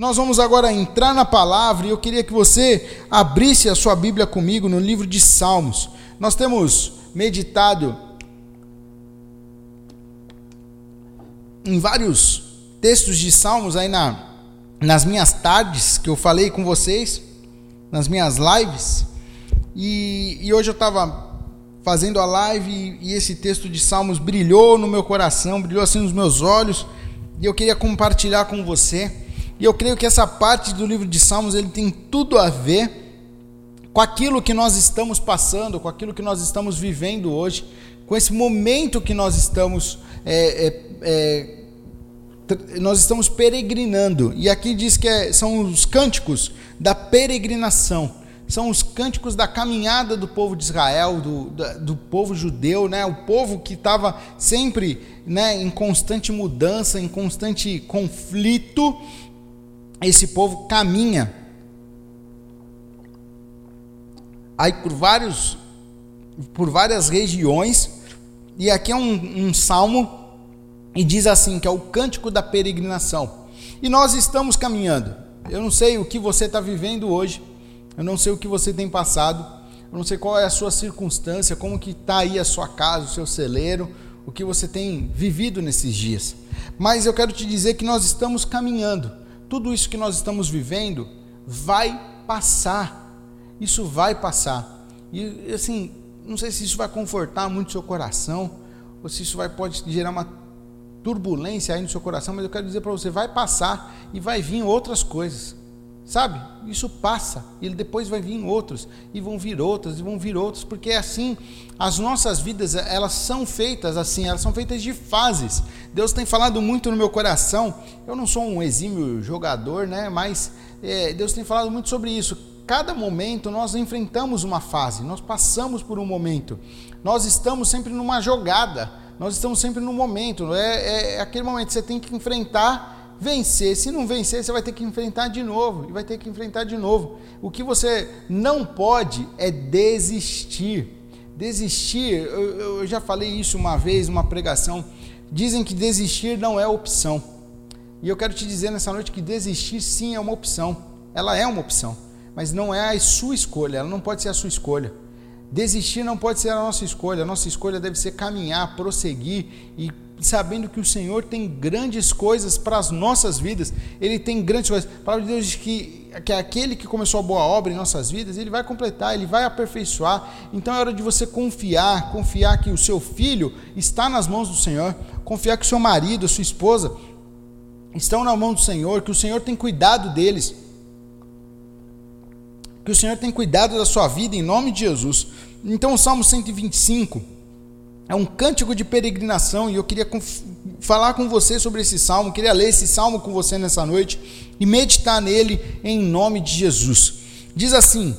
Nós vamos agora entrar na palavra e eu queria que você abrisse a sua Bíblia comigo no livro de Salmos. Nós temos meditado em vários textos de Salmos aí na, nas minhas tardes que eu falei com vocês, nas minhas lives. E, e hoje eu estava fazendo a live e, e esse texto de Salmos brilhou no meu coração, brilhou assim nos meus olhos. E eu queria compartilhar com você. E eu creio que essa parte do livro de Salmos ele tem tudo a ver com aquilo que nós estamos passando, com aquilo que nós estamos vivendo hoje, com esse momento que nós estamos é, é, é, nós estamos peregrinando. E aqui diz que é, são os cânticos da peregrinação. São os cânticos da caminhada do povo de Israel, do, do povo judeu, né? o povo que estava sempre né, em constante mudança, em constante conflito, esse povo caminha. Aí por vários por várias regiões e aqui é um, um salmo e diz assim que é o cântico da peregrinação. E nós estamos caminhando. Eu não sei o que você está vivendo hoje. Eu não sei o que você tem passado. Eu não sei qual é a sua circunstância como que está aí a sua casa o seu celeiro o que você tem vivido nesses dias. Mas eu quero te dizer que nós estamos caminhando tudo isso que nós estamos vivendo vai passar. Isso vai passar. E assim, não sei se isso vai confortar muito o seu coração, ou se isso vai pode gerar uma turbulência aí no seu coração, mas eu quero dizer para você, vai passar e vai vir outras coisas. Sabe? Isso passa, e depois vai vir outros, e vão vir outros, e vão vir outros, porque é assim, as nossas vidas, elas são feitas assim, elas são feitas de fases. Deus tem falado muito no meu coração. Eu não sou um exímio jogador, né? Mas é, Deus tem falado muito sobre isso. Cada momento nós enfrentamos uma fase, nós passamos por um momento. Nós estamos sempre numa jogada, nós estamos sempre no momento. É, é, é aquele momento que você tem que enfrentar vencer. Se não vencer, você vai ter que enfrentar de novo e vai ter que enfrentar de novo. O que você não pode é desistir. Desistir, eu, eu já falei isso uma vez, uma pregação. Dizem que desistir não é opção. E eu quero te dizer nessa noite que desistir sim é uma opção. Ela é uma opção, mas não é a sua escolha, ela não pode ser a sua escolha. Desistir não pode ser a nossa escolha, a nossa escolha deve ser caminhar, prosseguir e sabendo que o Senhor tem grandes coisas para as nossas vidas, Ele tem grandes coisas. A palavra de Deus diz que, que aquele que começou a boa obra em nossas vidas, Ele vai completar, Ele vai aperfeiçoar. Então é hora de você confiar, confiar que o seu filho está nas mãos do Senhor, confiar que o seu marido, a sua esposa estão na mão do Senhor, que o Senhor tem cuidado deles, que o Senhor tem cuidado da sua vida em nome de Jesus. Então o Salmo 125 é um cântico de peregrinação e eu queria falar com você sobre esse salmo, queria ler esse salmo com você nessa noite e meditar nele em nome de Jesus. Diz assim,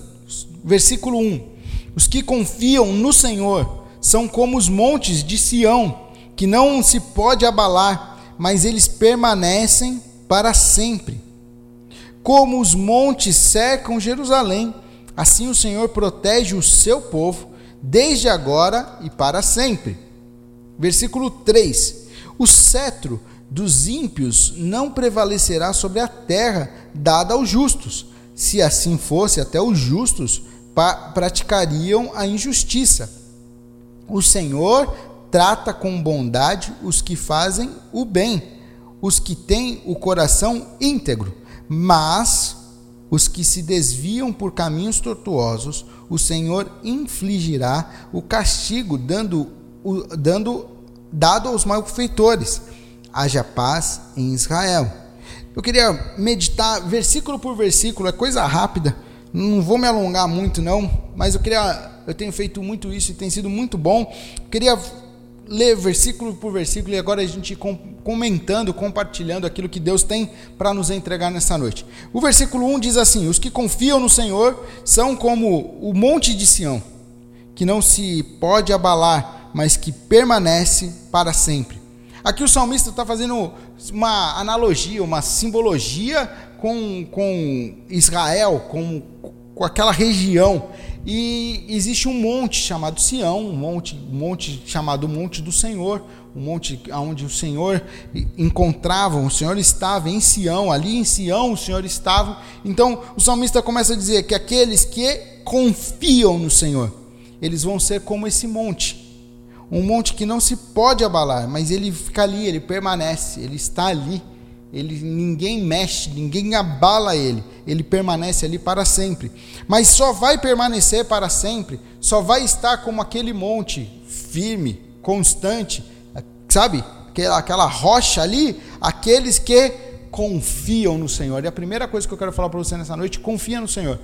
versículo 1: Os que confiam no Senhor são como os montes de Sião, que não se pode abalar, mas eles permanecem para sempre. Como os montes cercam Jerusalém, assim o Senhor protege o seu povo desde agora e para sempre. Versículo 3: O cetro dos ímpios não prevalecerá sobre a terra dada aos justos. Se assim fosse, até os justos praticariam a injustiça. O Senhor trata com bondade os que fazem o bem, os que têm o coração íntegro, mas os que se desviam por caminhos tortuosos, o Senhor infligirá o castigo dando, o, dando dado aos malfeitores. Haja paz em Israel. Eu queria meditar versículo por versículo, é coisa rápida. Não vou me alongar muito não, mas eu queria eu tenho feito muito isso e tem sido muito bom. Eu queria ler versículo por versículo e agora a gente comentando, compartilhando aquilo que Deus tem para nos entregar nessa noite. O versículo 1 diz assim: Os que confiam no Senhor são como o monte de Sião, que não se pode abalar, mas que permanece para sempre. Aqui o salmista está fazendo uma analogia, uma simbologia com, com Israel, com, com aquela região. E existe um monte chamado Sião, um monte, um monte chamado Monte do Senhor, o monte onde o Senhor encontrava, o Senhor estava em Sião, ali em Sião o Senhor estava. Então o salmista começa a dizer que aqueles que confiam no Senhor, eles vão ser como esse monte. Um monte que não se pode abalar, mas ele fica ali, ele permanece, ele está ali. Ele ninguém mexe, ninguém abala ele. Ele permanece ali para sempre. Mas só vai permanecer para sempre, só vai estar como aquele monte firme, constante, sabe? Aquela, aquela rocha ali, aqueles que confiam no Senhor. E a primeira coisa que eu quero falar para você nessa noite, confia no Senhor.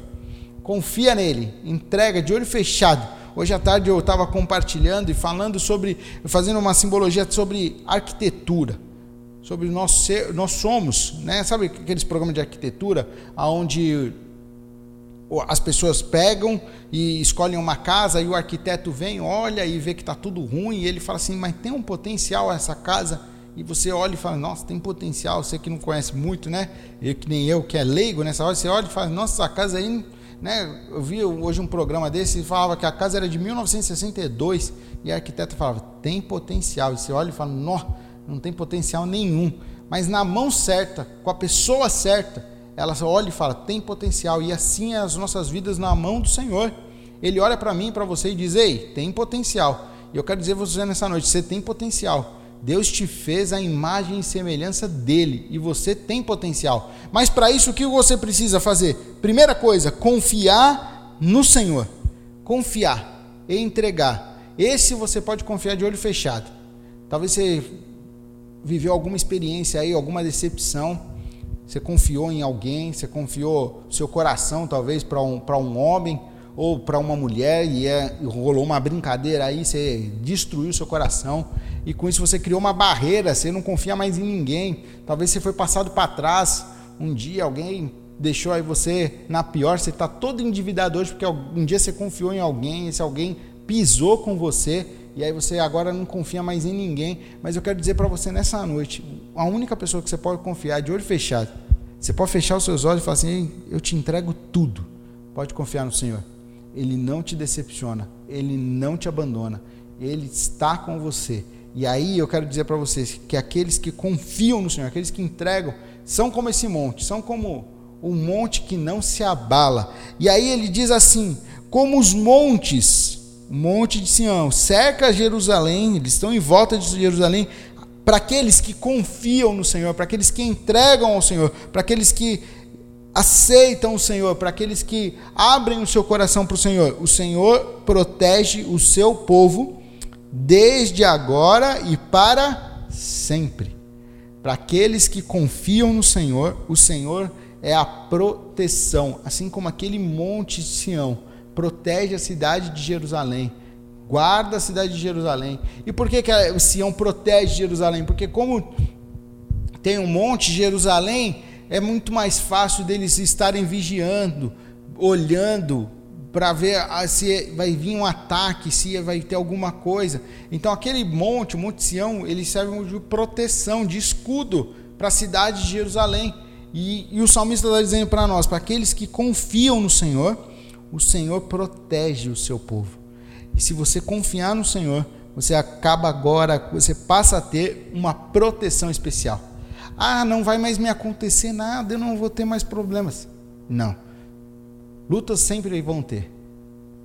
Confia nele, entrega de olho fechado. Hoje à tarde eu estava compartilhando e falando sobre, fazendo uma simbologia sobre arquitetura sobre nós, ser, nós somos, né? Sabe aqueles programas de arquitetura onde as pessoas pegam e escolhem uma casa e o arquiteto vem, olha e vê que está tudo ruim e ele fala assim, mas tem um potencial essa casa e você olha e fala, nossa, tem potencial. Você que não conhece muito, né? Eu que nem eu que é leigo nessa hora, você olha e fala, nossa, essa casa aí, né? Eu vi hoje um programa desse e falava que a casa era de 1962 e a arquiteta falava, tem potencial. E você olha e fala, nossa não tem potencial nenhum. Mas na mão certa, com a pessoa certa, ela olha e fala: tem potencial. E assim é as nossas vidas na mão do Senhor. Ele olha para mim, para você e diz: ei, tem potencial. E eu quero dizer a você nessa noite: você tem potencial. Deus te fez a imagem e semelhança dele e você tem potencial. Mas para isso o que você precisa fazer? Primeira coisa, confiar no Senhor. Confiar e entregar. Esse você pode confiar de olho fechado. Talvez você viveu alguma experiência aí, alguma decepção, você confiou em alguém, você confiou seu coração talvez para um, um homem ou para uma mulher e, é, rolou uma brincadeira aí, você destruiu seu coração e com isso você criou uma barreira, você não confia mais em ninguém. Talvez você foi passado para trás um dia, alguém deixou aí você na pior, você está todo endividado hoje porque um dia você confiou em alguém, esse alguém pisou com você e aí você agora não confia mais em ninguém. Mas eu quero dizer para você nessa noite, a única pessoa que você pode confiar de olho fechado, você pode fechar os seus olhos e falar assim: eu te entrego tudo. Pode confiar no Senhor. Ele não te decepciona, ele não te abandona, ele está com você. E aí eu quero dizer para vocês que aqueles que confiam no Senhor, aqueles que entregam, são como esse monte, são como o monte que não se abala. E aí ele diz assim: como os montes monte de Sião, cerca Jerusalém, eles estão em volta de Jerusalém, para aqueles que confiam no Senhor, para aqueles que entregam ao Senhor, para aqueles que aceitam o Senhor, para aqueles que abrem o seu coração para o Senhor. O Senhor protege o seu povo desde agora e para sempre. Para aqueles que confiam no Senhor, o Senhor é a proteção, assim como aquele monte de Sião protege a cidade de Jerusalém, guarda a cidade de Jerusalém. E por que, que Sião protege Jerusalém? Porque como tem um monte, Jerusalém, é muito mais fácil deles estarem vigiando, olhando para ver se vai vir um ataque, se vai ter alguma coisa. Então aquele monte, o Monte Sião, ele serve de proteção, de escudo para a cidade de Jerusalém. E, e o salmista está dizendo para nós, para aqueles que confiam no Senhor, o Senhor protege o seu povo. E se você confiar no Senhor, você acaba agora, você passa a ter uma proteção especial. Ah, não vai mais me acontecer nada, eu não vou ter mais problemas. Não. Lutas sempre vão ter.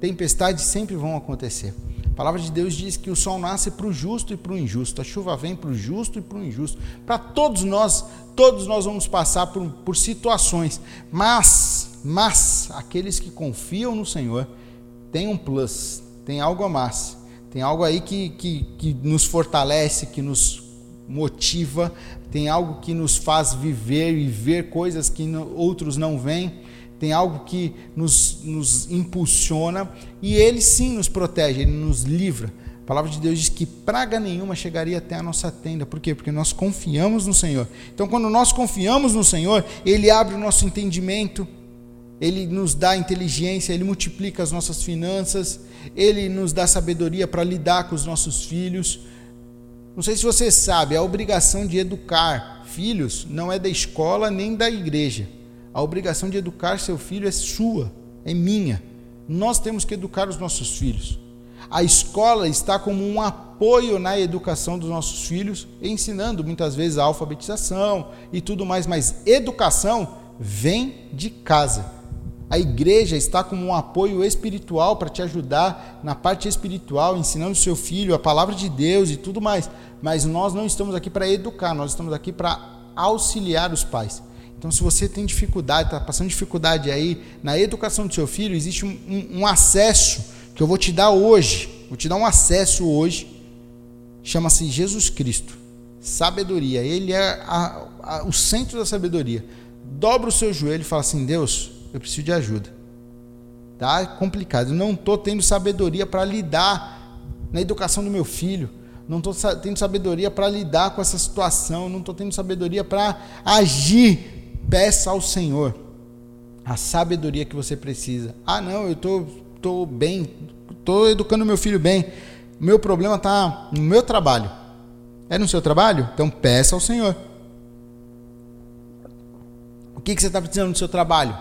Tempestades sempre vão acontecer. A palavra de Deus diz que o sol nasce para o justo e para o injusto, a chuva vem para o justo e para o injusto. Para todos nós, todos nós vamos passar por, por situações, mas mas aqueles que confiam no Senhor têm um plus, tem algo a mais, tem algo aí que, que, que nos fortalece, que nos motiva, tem algo que nos faz viver e ver coisas que outros não veem, tem algo que nos, nos impulsiona e Ele sim nos protege, Ele nos livra. A palavra de Deus diz que praga nenhuma chegaria até a nossa tenda. Por quê? Porque nós confiamos no Senhor. Então, quando nós confiamos no Senhor, Ele abre o nosso entendimento, ele nos dá inteligência, Ele multiplica as nossas finanças, Ele nos dá sabedoria para lidar com os nossos filhos. Não sei se você sabe, a obrigação de educar filhos não é da escola nem da igreja. A obrigação de educar seu filho é sua, é minha. Nós temos que educar os nossos filhos. A escola está como um apoio na educação dos nossos filhos, ensinando muitas vezes a alfabetização e tudo mais, mas educação vem de casa. A igreja está como um apoio espiritual para te ajudar na parte espiritual, ensinando seu filho a palavra de Deus e tudo mais. Mas nós não estamos aqui para educar, nós estamos aqui para auxiliar os pais. Então, se você tem dificuldade, está passando dificuldade aí na educação do seu filho, existe um, um, um, acesso que eu vou te dar hoje. Vou te dar um acesso hoje. Chama-se Jesus Cristo. Sabedoria. Ele é a, a, o centro da sabedoria. Dobra o seu joelho e fala assim: Deus, eu preciso de ajuda. Tá complicado. Eu não estou tendo sabedoria para lidar na educação do meu filho não estou tendo sabedoria para lidar com essa situação, não estou tendo sabedoria para agir peça ao Senhor a sabedoria que você precisa. Ah, não, eu tô, tô bem, tô educando meu filho bem. Meu problema está no meu trabalho. É no seu trabalho? Então peça ao Senhor. O que, que você está precisando no seu trabalho?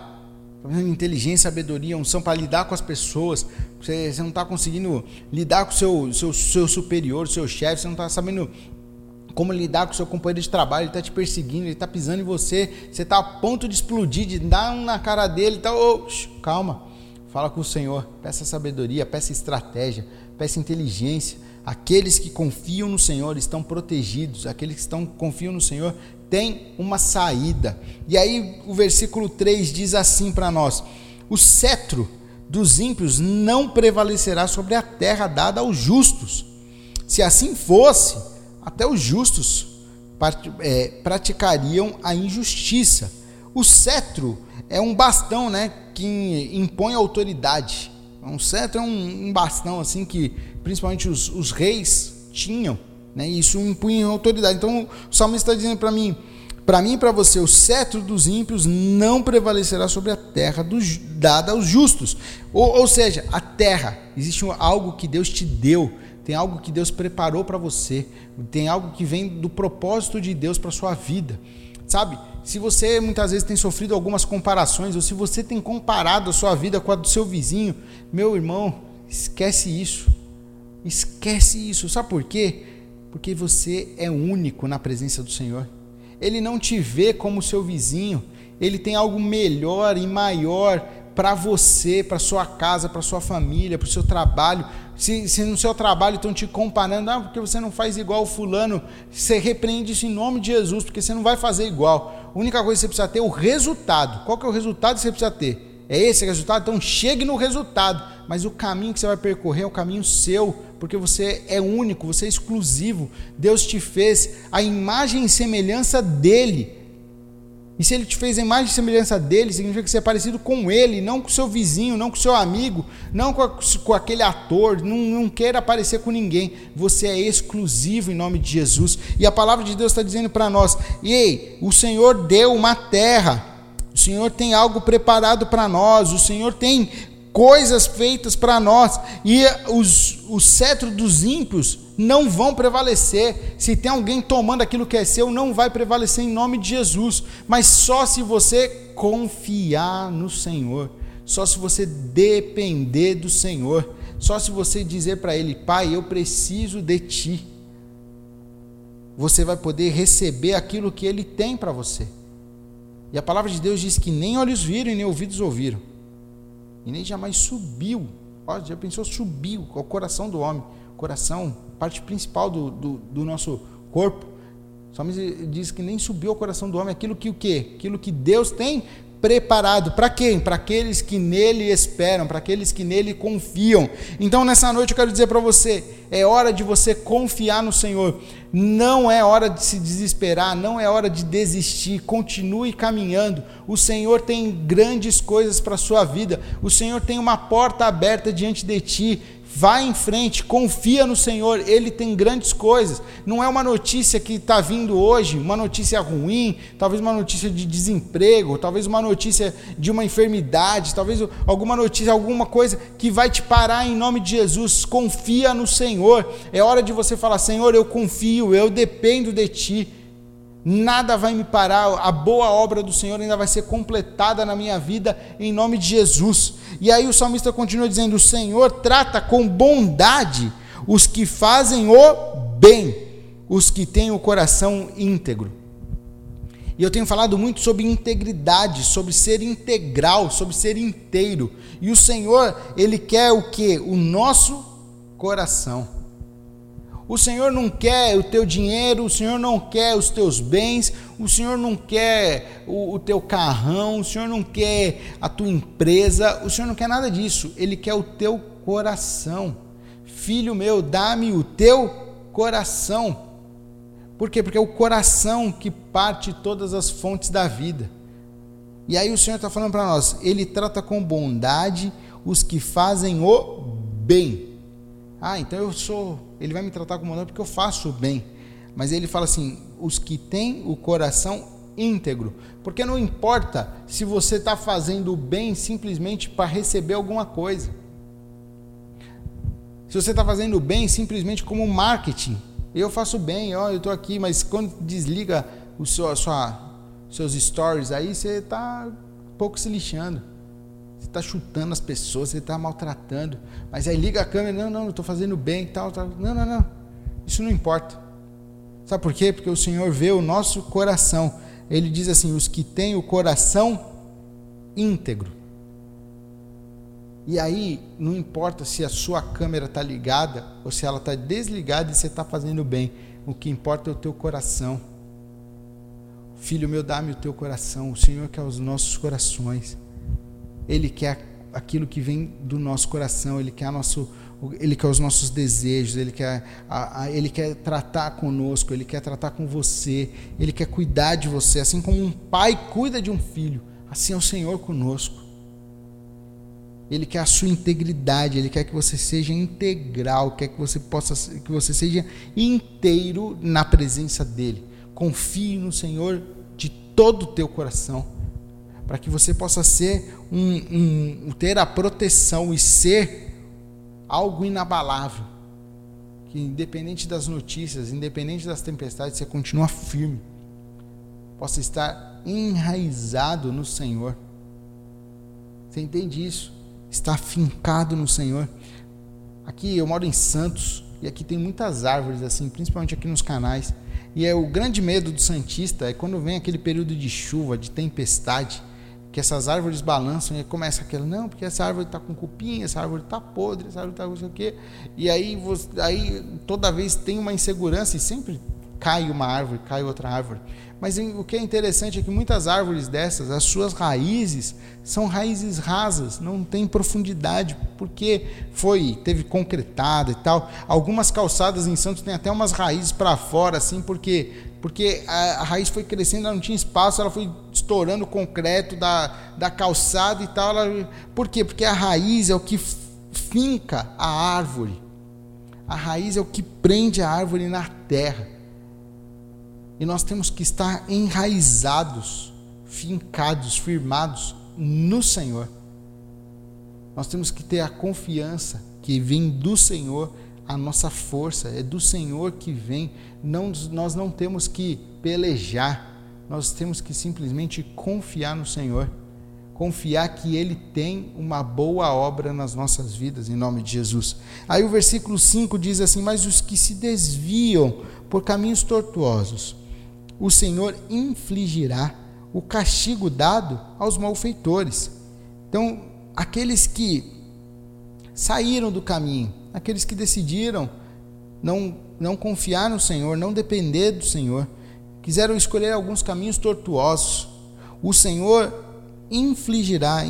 Inteligência, sabedoria, unção para lidar com as pessoas. Você, você não está conseguindo lidar com o seu, seu, seu superior, seu chefe, você não está sabendo como lidar com o seu companheiro de trabalho, ele está te perseguindo, ele está pisando em você, você está a ponto de explodir, de dar um na cara dele, tá, oh, calma, fala com o Senhor, peça sabedoria, peça estratégia, peça inteligência. Aqueles que confiam no Senhor estão protegidos, aqueles que estão, confiam no Senhor têm uma saída. E aí o versículo 3 diz assim para nós: o cetro dos ímpios não prevalecerá sobre a terra dada aos justos. Se assim fosse, até os justos é, praticariam a injustiça. O cetro é um bastão, né, que impõe autoridade. Um cetro é um, um bastão assim que principalmente os, os reis tinham, né? E isso impunha autoridade. Então o salmista está dizendo para mim, para mim e para você, o cetro dos ímpios não prevalecerá sobre a terra dos, dada aos justos. Ou, ou seja, a terra, existe algo que Deus te deu tem algo que Deus preparou para você, tem algo que vem do propósito de Deus para sua vida. Sabe? Se você muitas vezes tem sofrido algumas comparações, ou se você tem comparado a sua vida com a do seu vizinho, meu irmão, esquece isso. Esquece isso. Sabe por quê? Porque você é único na presença do Senhor. Ele não te vê como seu vizinho, ele tem algo melhor e maior para você, para sua casa, para sua família, para o seu trabalho. Se, se, no seu trabalho estão te comparando, ah, porque você não faz igual o fulano, você repreende isso em nome de Jesus, porque você não vai fazer igual. A única coisa que você precisa ter é o resultado. Qual que é o resultado que você precisa ter? É esse resultado? Então chegue no resultado. Mas o caminho que você vai percorrer é o caminho seu, porque você é único, você é exclusivo. Deus te fez a imagem e semelhança dele. E se ele te fez a imagem e semelhança dele, significa que você é parecido com ele, não com seu vizinho, não com seu amigo, não com, a, com aquele ator, não, não queira parecer com ninguém. Você é exclusivo em nome de Jesus. E a palavra de Deus está dizendo para nós: ei, o Senhor deu uma terra, o Senhor tem algo preparado para nós, o Senhor tem coisas feitas para nós, e os, o cetro dos ímpios não vão prevalecer. Se tem alguém tomando aquilo que é seu, não vai prevalecer em nome de Jesus, mas só se você confiar no Senhor, só se você depender do Senhor, só se você dizer para Ele, Pai, eu preciso de Ti, você vai poder receber aquilo que Ele tem para você. E a palavra de Deus diz que nem olhos viram e nem ouvidos ouviram e nem jamais subiu. Ó, já pensou subiu ao coração do homem, coração, parte principal do, do, do nosso corpo. Só diz que nem subiu ao coração do homem aquilo que o quê? Aquilo que Deus tem preparado para quem? Para aqueles que nele esperam, para aqueles que nele confiam. Então nessa noite eu quero dizer para você, é hora de você confiar no Senhor. Não é hora de se desesperar, não é hora de desistir. Continue caminhando. O Senhor tem grandes coisas para a sua vida. O Senhor tem uma porta aberta diante de ti. Vai em frente, confia no Senhor, Ele tem grandes coisas. Não é uma notícia que está vindo hoje, uma notícia ruim, talvez uma notícia de desemprego, talvez uma notícia de uma enfermidade, talvez alguma notícia, alguma coisa que vai te parar em nome de Jesus. Confia no Senhor. É hora de você falar: Senhor, eu confio, eu dependo de Ti. Nada vai me parar, a boa obra do Senhor ainda vai ser completada na minha vida, em nome de Jesus. E aí o salmista continua dizendo: O Senhor trata com bondade os que fazem o bem, os que têm o coração íntegro. E eu tenho falado muito sobre integridade, sobre ser integral, sobre ser inteiro. E o Senhor, Ele quer o que? O nosso coração. O Senhor não quer o teu dinheiro, o Senhor não quer os teus bens, o Senhor não quer o, o, teu carrão, o Senhor não quer a tua empresa, o Senhor não quer nada disso. Ele quer o teu coração. Filho meu, dá-me o teu coração. Por quê? Porque é o coração que parte todas as fontes da vida. E aí o Senhor está falando para nós, Ele trata com bondade os que fazem o bem. Ah, então eu sou. Ele vai me tratar como não porque eu faço o bem. Mas ele fala assim: os que têm o coração íntegro. Porque não importa se você está fazendo o bem simplesmente para receber alguma coisa. Se você está fazendo o bem simplesmente como marketing. Eu faço bem, ó, eu estou aqui, mas quando desliga o seu, seus stories aí, você está pouco se lixando você está chutando as pessoas, você está maltratando. Mas aí liga a câmera, não, não, eu estou fazendo bem, tal, tal. Não, não, não. Isso não importa. Sabe por quê? Porque o Senhor vê o nosso coração. Ele diz assim: os que têm o coração íntegro. E aí, não importa se a sua câmera está ligada ou se ela está desligada e você está fazendo bem. O que importa é o teu coração. Filho meu, dá-me o teu coração. O Senhor quer os nossos corações. Ele quer aquilo que vem do nosso coração, ele quer, nosso, ele quer os nossos desejos, ele quer, a, a, ele quer tratar conosco, ele quer tratar com você, ele quer cuidar de você, assim como um pai cuida de um filho, assim é o Senhor conosco. Ele quer a sua integridade, ele quer que você seja integral, quer que você possa que você seja inteiro na presença dele. Confie no Senhor de todo o teu coração para que você possa ser um, um, ter a proteção e ser algo inabalável. Que independente das notícias, independente das tempestades, você continua firme. Possa estar enraizado no Senhor. Você entende isso? Está fincado no Senhor. Aqui eu moro em Santos e aqui tem muitas árvores assim, principalmente aqui nos canais. E é o grande medo do santista é quando vem aquele período de chuva, de tempestade, que essas árvores balançam e começa aquele, não, porque essa árvore está com cupim, essa árvore está podre, essa árvore está não sei o quê. E aí, você, aí toda vez tem uma insegurança e sempre cai uma árvore, cai outra árvore. Mas o que é interessante é que muitas árvores dessas, as suas raízes são raízes rasas, não tem profundidade, porque foi, teve concretado e tal. Algumas calçadas em Santos têm até umas raízes para fora, assim, porque, porque a, a, raiz foi crescendo, ela não tinha espaço, ela foi estourando o concreto da, da calçada e tal. Ela, por quê? Porque a raiz é o que finca a árvore. A raiz é o que prende a árvore na terra. E nós temos que estar enraizados, fincados, firmados no Senhor. Nós temos que ter a confiança que vem do Senhor, a nossa força é do Senhor que vem. Não, nós não temos que pelejar, nós temos que simplesmente confiar no Senhor. Confiar que Ele tem uma boa obra nas nossas vidas, em nome de Jesus. Aí o versículo 5 diz assim: Mas os que se desviam por caminhos tortuosos, o Senhor infligirá o castigo dado aos malfeitores. Então, aqueles que saíram do caminho, aqueles que decidiram não, não confiar no Senhor, não depender do Senhor, quiseram escolher alguns caminhos tortuosos, o Senhor infligirá,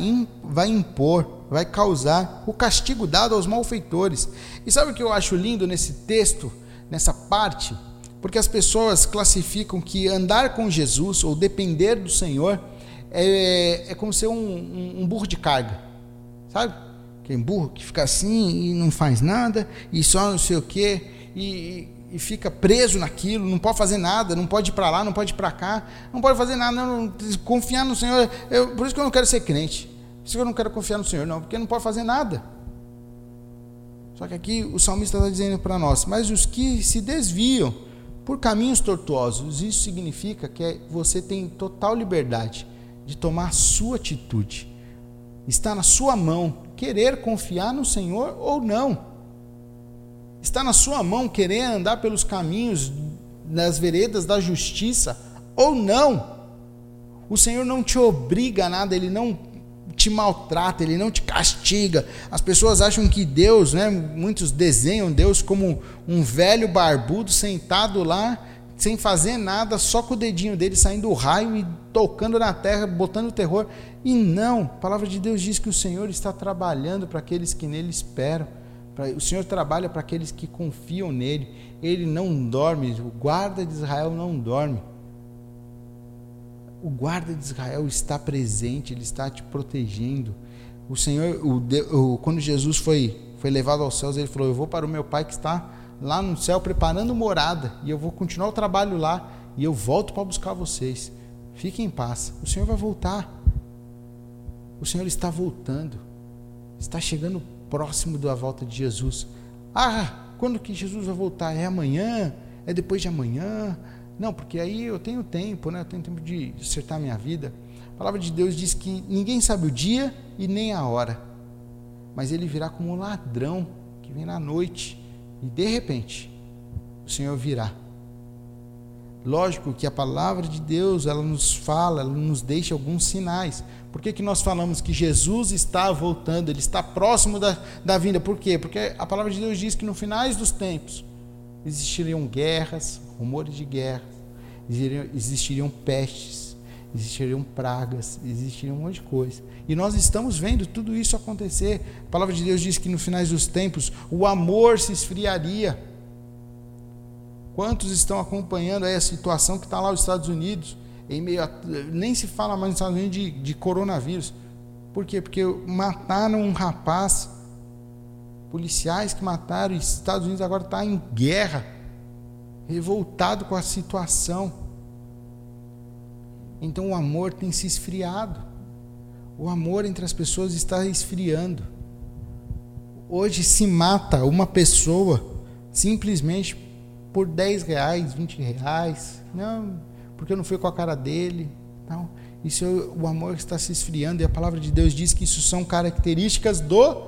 vai impor, vai causar o castigo dado aos malfeitores. E sabe o que eu acho lindo nesse texto, nessa parte? Porque as pessoas classificam que andar com Jesus ou depender do Senhor é, é como ser um, um, um burro de carga, sabe? Quem burro que fica assim e não faz nada e só não sei o quê e, e fica preso naquilo, não pode fazer nada, não pode ir para lá, não pode ir para cá, não pode fazer nada, não, confiar no Senhor. Eu, por isso que eu não quero ser crente, por isso que eu não quero confiar no Senhor, não, porque não pode fazer nada. Só que aqui o salmista está dizendo para nós: mas os que se desviam por caminhos tortuosos. Isso significa que você tem total liberdade de tomar a sua atitude. Está na sua mão querer confiar no Senhor ou não. Está na sua mão querer andar pelos caminhos nas veredas da justiça ou não. O Senhor não te obriga a nada, ele não te maltrata, ele não te castiga. As pessoas acham que Deus, né, muitos desenham Deus como um velho barbudo sentado lá sem fazer nada, só com o dedinho dele saindo o raio e tocando na terra, botando terror. E não, a palavra de Deus diz que o Senhor está trabalhando para aqueles que nele esperam. O Senhor trabalha para aqueles que confiam nele. Ele não dorme, o guarda de Israel não dorme. O guarda de Israel está presente, ele está te protegendo. O Senhor, o, o, quando Jesus foi, foi levado aos céus, ele falou: Eu vou para o meu Pai que está lá no céu preparando morada, e eu vou continuar o trabalho lá, e eu volto para buscar vocês. Fiquem em paz. O Senhor vai voltar. O Senhor está voltando. Está chegando próximo da volta de Jesus. Ah, quando que Jesus vai voltar? É amanhã? É depois de amanhã? Não, porque aí eu tenho tempo, né? Eu tenho tempo de acertar minha vida. A palavra de Deus diz que ninguém sabe o dia e nem a hora, mas ele virá como um ladrão que vem na noite e de repente o Senhor virá. Lógico que a palavra de Deus, ela nos fala, ela nos deixa alguns sinais. Por que, que nós falamos que Jesus está voltando, ele está próximo da, da vinda? Por quê? Porque a palavra de Deus diz que no finais dos tempos existiriam guerras, rumores de guerra, existiriam, existiriam pestes, existiriam pragas, existiriam um monte de coisa. E nós estamos vendo tudo isso acontecer. A palavra de Deus diz que no finais dos tempos o amor se esfriaria Quantos estão acompanhando aí a situação que está lá nos Estados Unidos? Em meio a, nem se fala mais nos Estados Unidos de, de coronavírus. Por quê? Porque mataram um rapaz, policiais que mataram, os Estados Unidos agora está em guerra, revoltado com a situação. Então o amor tem se esfriado. O amor entre as pessoas está esfriando. Hoje se mata uma pessoa simplesmente por 10 reais, 20 reais, não, porque eu não fui com a cara dele. Não. Isso é o amor está se esfriando e a palavra de Deus diz que isso são características do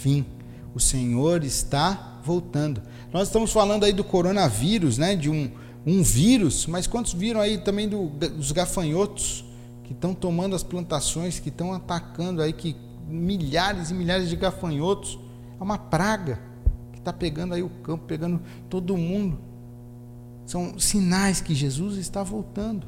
fim. O Senhor está voltando. Nós estamos falando aí do coronavírus, né, de um, um vírus, mas quantos viram aí também do, dos gafanhotos que estão tomando as plantações, que estão atacando aí que milhares e milhares de gafanhotos? É uma praga está pegando aí o campo, pegando todo mundo. São sinais que Jesus está voltando.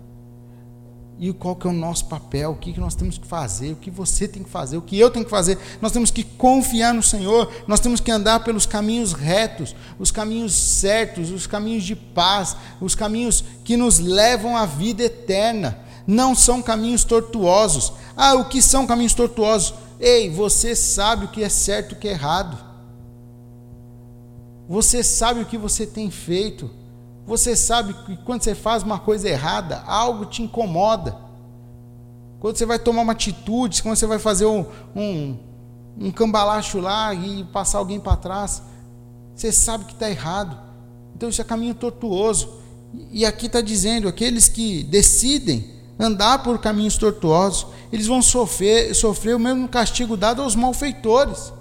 E qual que é o nosso papel? O que, que nós temos que fazer? O que você tem que fazer? O que eu tenho que fazer? Nós temos que confiar no Senhor. Nós temos que andar pelos caminhos retos, os caminhos certos, os caminhos de paz, os caminhos que nos levam à vida eterna. Não são caminhos tortuosos. Ah, o que são caminhos tortuosos? Ei, você sabe o que é certo e o que é errado. Você sabe o que você tem feito. Você sabe que quando você faz uma coisa errada, algo te incomoda. Quando você vai tomar uma atitude, quando você vai fazer um, um, um cambalacho lá e passar alguém para trás, você sabe que está errado. Então isso é caminho tortuoso. E aqui está dizendo: aqueles que decidem andar por caminhos tortuosos, eles vão sofrer, sofrer o mesmo castigo dado aos malfeitores.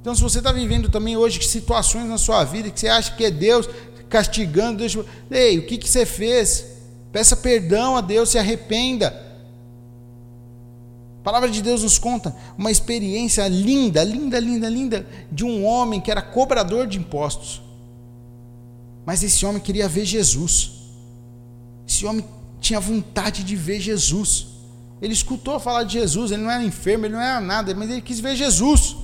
Então, se você está vivendo também hoje situações na sua vida que você acha que é Deus castigando, Deus, ei, o que, que você fez? Peça perdão a Deus, se arrependa. A palavra de Deus nos conta uma experiência linda, linda, linda, linda, de um homem que era cobrador de impostos. Mas esse homem queria ver Jesus. Esse homem tinha vontade de ver Jesus. Ele escutou falar de Jesus, ele não era enfermo, ele não era nada, mas ele quis ver Jesus.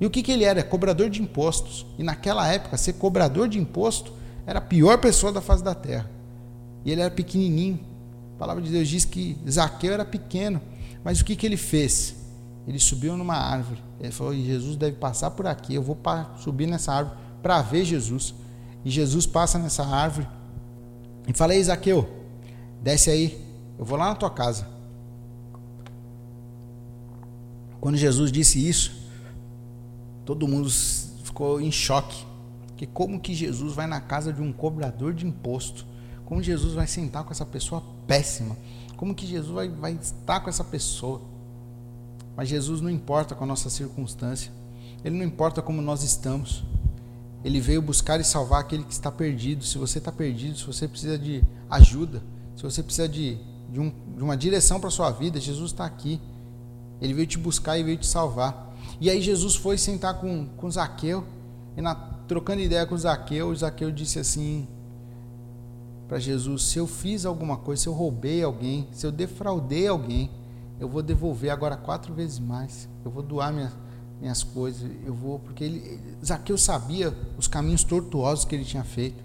E o que, que ele era? Cobrador de impostos. E naquela época, ser cobrador de imposto era a pior pessoa da face da terra. E ele era pequenininho. A palavra de Deus diz que Zaqueu era pequeno. Mas o que, que ele fez? Ele subiu numa árvore. Ele falou: Jesus deve passar por aqui. Eu vou subir nessa árvore para ver Jesus. E Jesus passa nessa árvore e fala: Ei, Zaqueu, desce aí. Eu vou lá na tua casa. Quando Jesus disse isso, Todo mundo ficou em choque. Que como que Jesus vai na casa de um cobrador de imposto? Como Jesus vai sentar com essa pessoa péssima? Como que Jesus vai, vai estar com essa pessoa? Mas Jesus não importa com a nossa circunstância. Ele não importa como nós estamos. Ele veio buscar e salvar aquele que está perdido. Se você está perdido, se você precisa de ajuda, se você precisa de, de, um, de uma direção para a sua vida, Jesus está aqui. Ele veio te buscar e veio te salvar. E aí Jesus foi sentar com, com Zaqueu, e na, trocando ideia com Zaqueu, Zaqueu disse assim para Jesus: Se eu fiz alguma coisa, se eu roubei alguém, se eu defraudei alguém, eu vou devolver agora quatro vezes mais. Eu vou doar minha, minhas coisas, eu vou, porque ele, Zaqueu sabia os caminhos tortuosos que ele tinha feito.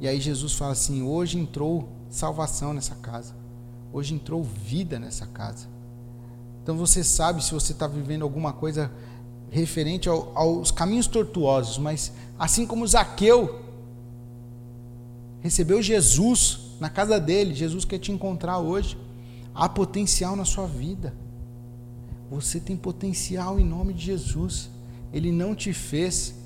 E aí Jesus fala assim: hoje entrou salvação nessa casa, hoje entrou vida nessa casa. Então você sabe se você está vivendo alguma coisa referente ao, aos caminhos tortuosos, mas assim como Zaqueu recebeu Jesus na casa dele, Jesus quer te encontrar hoje. Há potencial na sua vida. Você tem potencial em nome de Jesus. Ele não te fez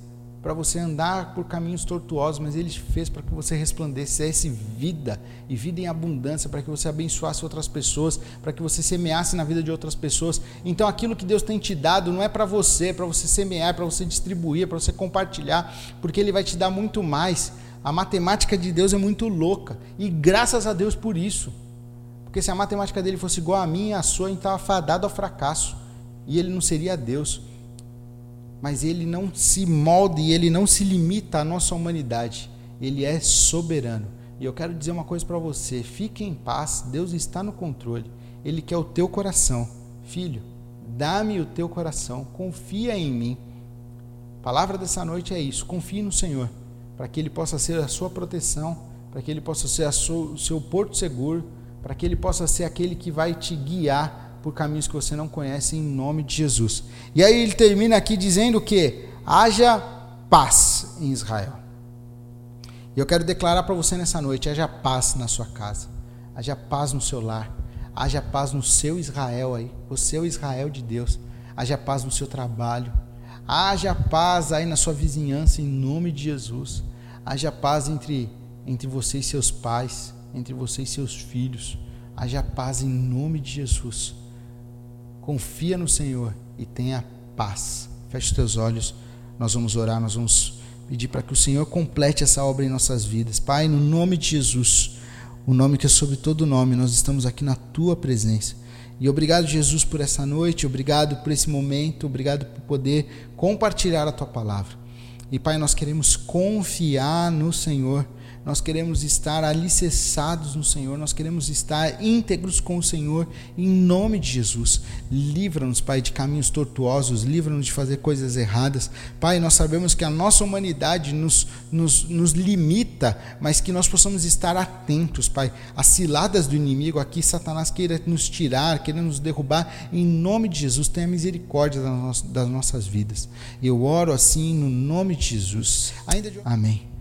para você andar por caminhos tortuosos, mas Ele fez para que você resplandecesse vida e vida em abundância, para que você abençoasse outras pessoas, para que você semeasse na vida de outras pessoas. Então, aquilo que Deus tem te dado não é para você, é para você semear, é para você distribuir, é para você compartilhar, porque Ele vai te dar muito mais. A matemática de Deus é muito louca e graças a Deus por isso. Porque se a matemática dele fosse igual a minha, a sua, então estava fadado ao fracasso e ele não seria Deus mas ele não se molda e ele não se limita à nossa humanidade. Ele é soberano. E eu quero dizer uma coisa para você: fique em paz, Deus está no controle. Ele quer o teu coração. Filho, dá-me o teu coração, confia em mim. A palavra dessa noite é isso: confie no Senhor, para que Ele possa ser a sua proteção, para que Ele possa ser o seu porto seguro, para que Ele possa ser aquele que vai te guiar por caminhos que você não conhece, em nome de Jesus. E aí ele termina aqui dizendo que haja paz em Israel. E eu quero declarar para você nessa noite: haja paz na sua casa, haja paz no seu lar, haja paz no seu Israel aí, o seu Israel de Deus, haja paz no seu trabalho, haja paz aí na sua vizinhança, em nome de Jesus, haja paz entre, entre você e seus pais, entre você e seus filhos, haja paz em nome de Jesus confia no Senhor e tenha paz. Feche os teus olhos, nós vamos orar, nós vamos pedir para que o Senhor complete essa obra em nossas vidas. Pai, no nome de Jesus, o nome que é sobre todo nome, nós estamos aqui na tua presença. E obrigado, Jesus, por essa noite, obrigado por esse momento, obrigado por poder compartilhar a tua palavra. E Pai, nós queremos confiar no Senhor nós queremos estar alicerçados no Senhor, nós queremos estar íntegros com o Senhor, em nome de Jesus. Livra-nos, Pai, de caminhos tortuosos, livra-nos de fazer coisas erradas. Pai, nós sabemos que a nossa humanidade nos, nos, nos limita, mas que nós possamos estar atentos, Pai. As ciladas do inimigo aqui, Satanás queira nos tirar, queira nos derrubar, em nome de Jesus, tenha misericórdia das nossas vidas. Eu oro assim no nome de Jesus. Ainda de... Amém.